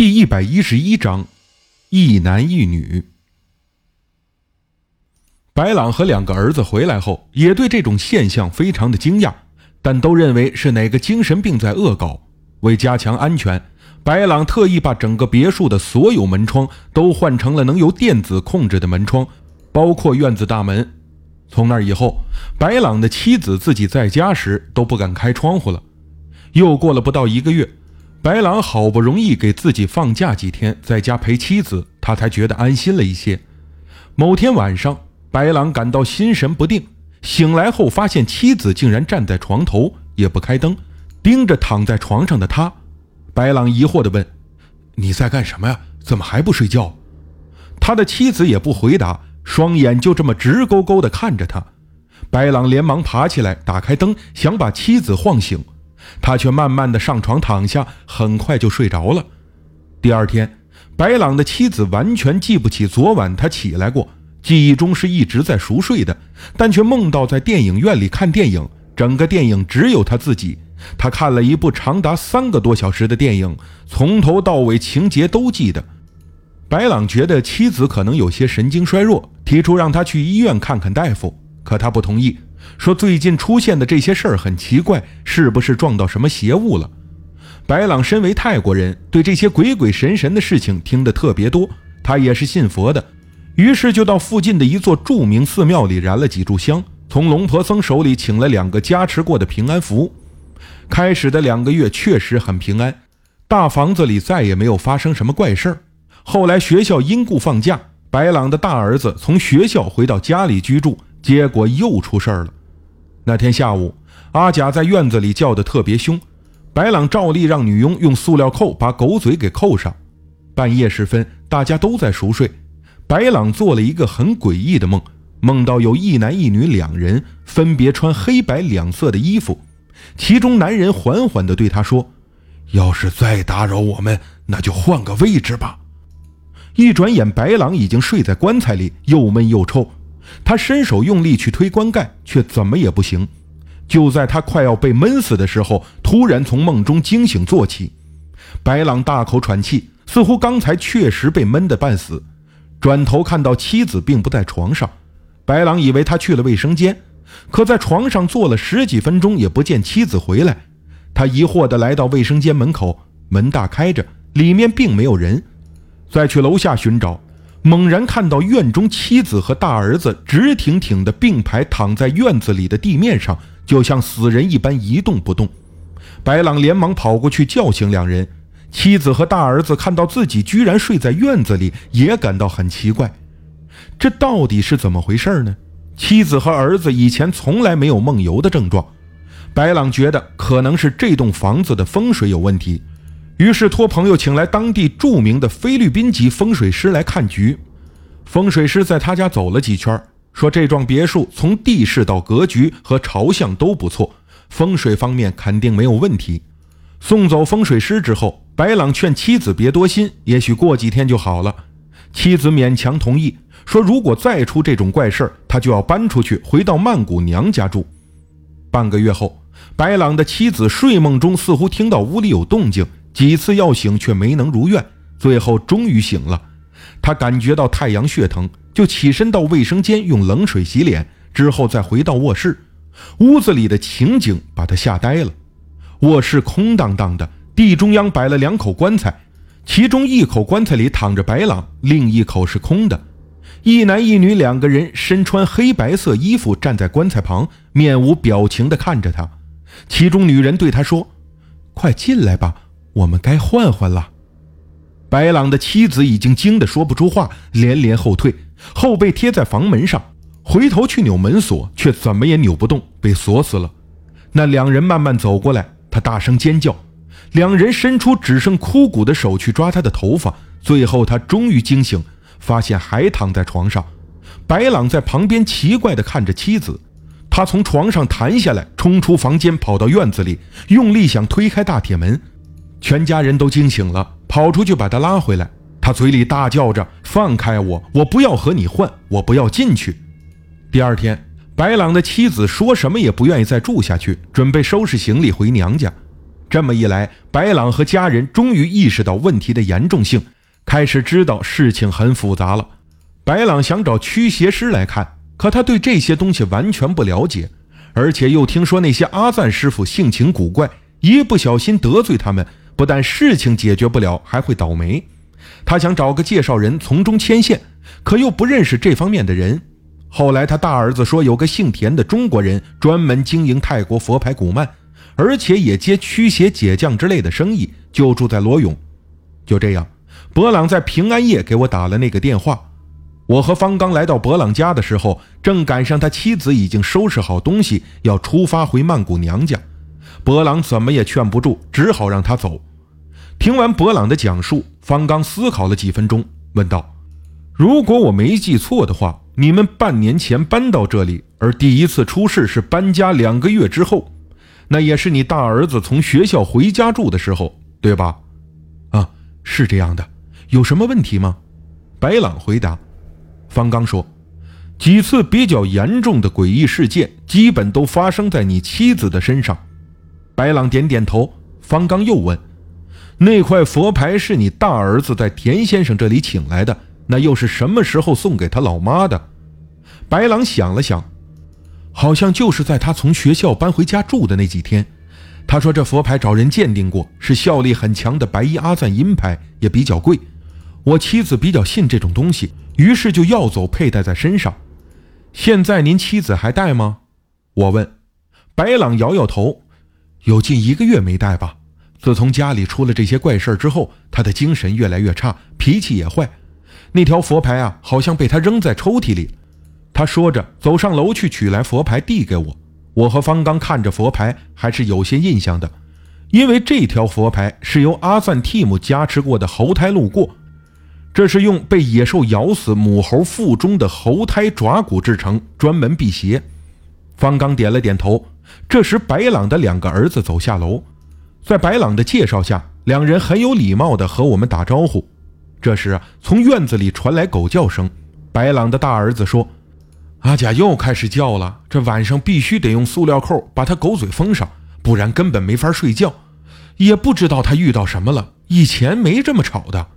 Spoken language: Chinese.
第一百一十一章，一男一女。白朗和两个儿子回来后，也对这种现象非常的惊讶，但都认为是哪个精神病在恶搞。为加强安全，白朗特意把整个别墅的所有门窗都换成了能由电子控制的门窗，包括院子大门。从那以后，白朗的妻子自己在家时都不敢开窗户了。又过了不到一个月。白狼好不容易给自己放假几天，在家陪妻子，他才觉得安心了一些。某天晚上，白狼感到心神不定，醒来后发现妻子竟然站在床头，也不开灯，盯着躺在床上的他。白狼疑惑地问：“你在干什么呀？怎么还不睡觉？”他的妻子也不回答，双眼就这么直勾勾地看着他。白狼连忙爬起来，打开灯，想把妻子晃醒。他却慢慢的上床躺下，很快就睡着了。第二天，白朗的妻子完全记不起昨晚他起来过，记忆中是一直在熟睡的，但却梦到在电影院里看电影，整个电影只有他自己。他看了一部长达三个多小时的电影，从头到尾情节都记得。白朗觉得妻子可能有些神经衰弱，提出让他去医院看看大夫，可他不同意。说最近出现的这些事儿很奇怪，是不是撞到什么邪物了？白朗身为泰国人，对这些鬼鬼神神的事情听得特别多。他也是信佛的，于是就到附近的一座著名寺庙里燃了几炷香，从龙婆僧手里请了两个加持过的平安符。开始的两个月确实很平安，大房子里再也没有发生什么怪事儿。后来学校因故放假，白朗的大儿子从学校回到家里居住。结果又出事儿了。那天下午，阿甲在院子里叫得特别凶，白朗照例让女佣用塑料扣把狗嘴给扣上。半夜时分，大家都在熟睡，白朗做了一个很诡异的梦，梦到有一男一女两人，分别穿黑白两色的衣服，其中男人缓缓地对他说：“要是再打扰我们，那就换个位置吧。”一转眼，白朗已经睡在棺材里，又闷又臭。他伸手用力去推棺盖，却怎么也不行。就在他快要被闷死的时候，突然从梦中惊醒坐起。白朗大口喘气，似乎刚才确实被闷得半死。转头看到妻子并不在床上，白朗以为他去了卫生间，可在床上坐了十几分钟也不见妻子回来。他疑惑地来到卫生间门口，门大开着，里面并没有人。再去楼下寻找。猛然看到院中妻子和大儿子直挺挺的并排躺在院子里的地面上，就像死人一般一动不动。白朗连忙跑过去叫醒两人。妻子和大儿子看到自己居然睡在院子里，也感到很奇怪。这到底是怎么回事呢？妻子和儿子以前从来没有梦游的症状。白朗觉得可能是这栋房子的风水有问题。于是托朋友请来当地著名的菲律宾籍风水师来看局。风水师在他家走了几圈，说这幢别墅从地势到格局和朝向都不错，风水方面肯定没有问题。送走风水师之后，白朗劝妻子别多心，也许过几天就好了。妻子勉强同意，说如果再出这种怪事他就要搬出去，回到曼谷娘家住。半个月后，白朗的妻子睡梦中似乎听到屋里有动静。几次要醒却没能如愿，最后终于醒了。他感觉到太阳穴疼，就起身到卫生间用冷水洗脸，之后再回到卧室。屋子里的情景把他吓呆了。卧室空荡荡的，地中央摆了两口棺材，其中一口棺材里躺着白狼，另一口是空的。一男一女两个人身穿黑白色衣服站在棺材旁，面无表情地看着他。其中女人对他说：“快进来吧。”我们该换换了。白朗的妻子已经惊得说不出话，连连后退，后背贴在房门上，回头去扭门锁，却怎么也扭不动，被锁死了。那两人慢慢走过来，他大声尖叫，两人伸出只剩枯骨的手去抓他的头发，最后他终于惊醒，发现还躺在床上。白朗在旁边奇怪地看着妻子，他从床上弹下来，冲出房间，跑到院子里，用力想推开大铁门。全家人都惊醒了，跑出去把他拉回来。他嘴里大叫着：“放开我！我不要和你换，我不要进去。”第二天，白朗的妻子说什么也不愿意再住下去，准备收拾行李回娘家。这么一来，白朗和家人终于意识到问题的严重性，开始知道事情很复杂了。白朗想找驱邪师来看，可他对这些东西完全不了解，而且又听说那些阿赞师傅性情古怪，一不小心得罪他们，不但事情解决不了，还会倒霉。他想找个介绍人从中牵线，可又不认识这方面的人。后来他大儿子说，有个姓田的中国人专门经营泰国佛牌古曼，而且也接驱邪解降之类的生意，就住在罗永。就这样，博朗在平安夜给我打了那个电话。我和方刚来到博朗家的时候，正赶上他妻子已经收拾好东西，要出发回曼谷娘家。博朗怎么也劝不住，只好让他走。听完博朗的讲述，方刚思考了几分钟，问道：“如果我没记错的话，你们半年前搬到这里，而第一次出事是搬家两个月之后，那也是你大儿子从学校回家住的时候，对吧？”“啊，是这样的。有什么问题吗？”白朗回答。方刚说：“几次比较严重的诡异事件，基本都发生在你妻子的身上。”白朗点点头。方刚又问：“那块佛牌是你大儿子在田先生这里请来的，那又是什么时候送给他老妈的？”白朗想了想，好像就是在他从学校搬回家住的那几天。他说：“这佛牌找人鉴定过，是效力很强的白衣阿赞银牌，也比较贵。我妻子比较信这种东西。”于是就要走，佩戴在身上。现在您妻子还戴吗？我问。白朗摇摇头，有近一个月没戴吧。自从家里出了这些怪事之后，他的精神越来越差，脾气也坏。那条佛牌啊，好像被他扔在抽屉里。他说着，走上楼去取来佛牌，递给我。我和方刚看着佛牌，还是有些印象的，因为这条佛牌是由阿赞蒂姆加持过的猴胎路过。这是用被野兽咬死母猴腹中的猴胎爪骨制成，专门辟邪。方刚点了点头。这时，白朗的两个儿子走下楼，在白朗的介绍下，两人很有礼貌地和我们打招呼。这时，从院子里传来狗叫声。白朗的大儿子说：“阿甲又开始叫了，这晚上必须得用塑料扣把他狗嘴封上，不然根本没法睡觉。也不知道他遇到什么了，以前没这么吵的。”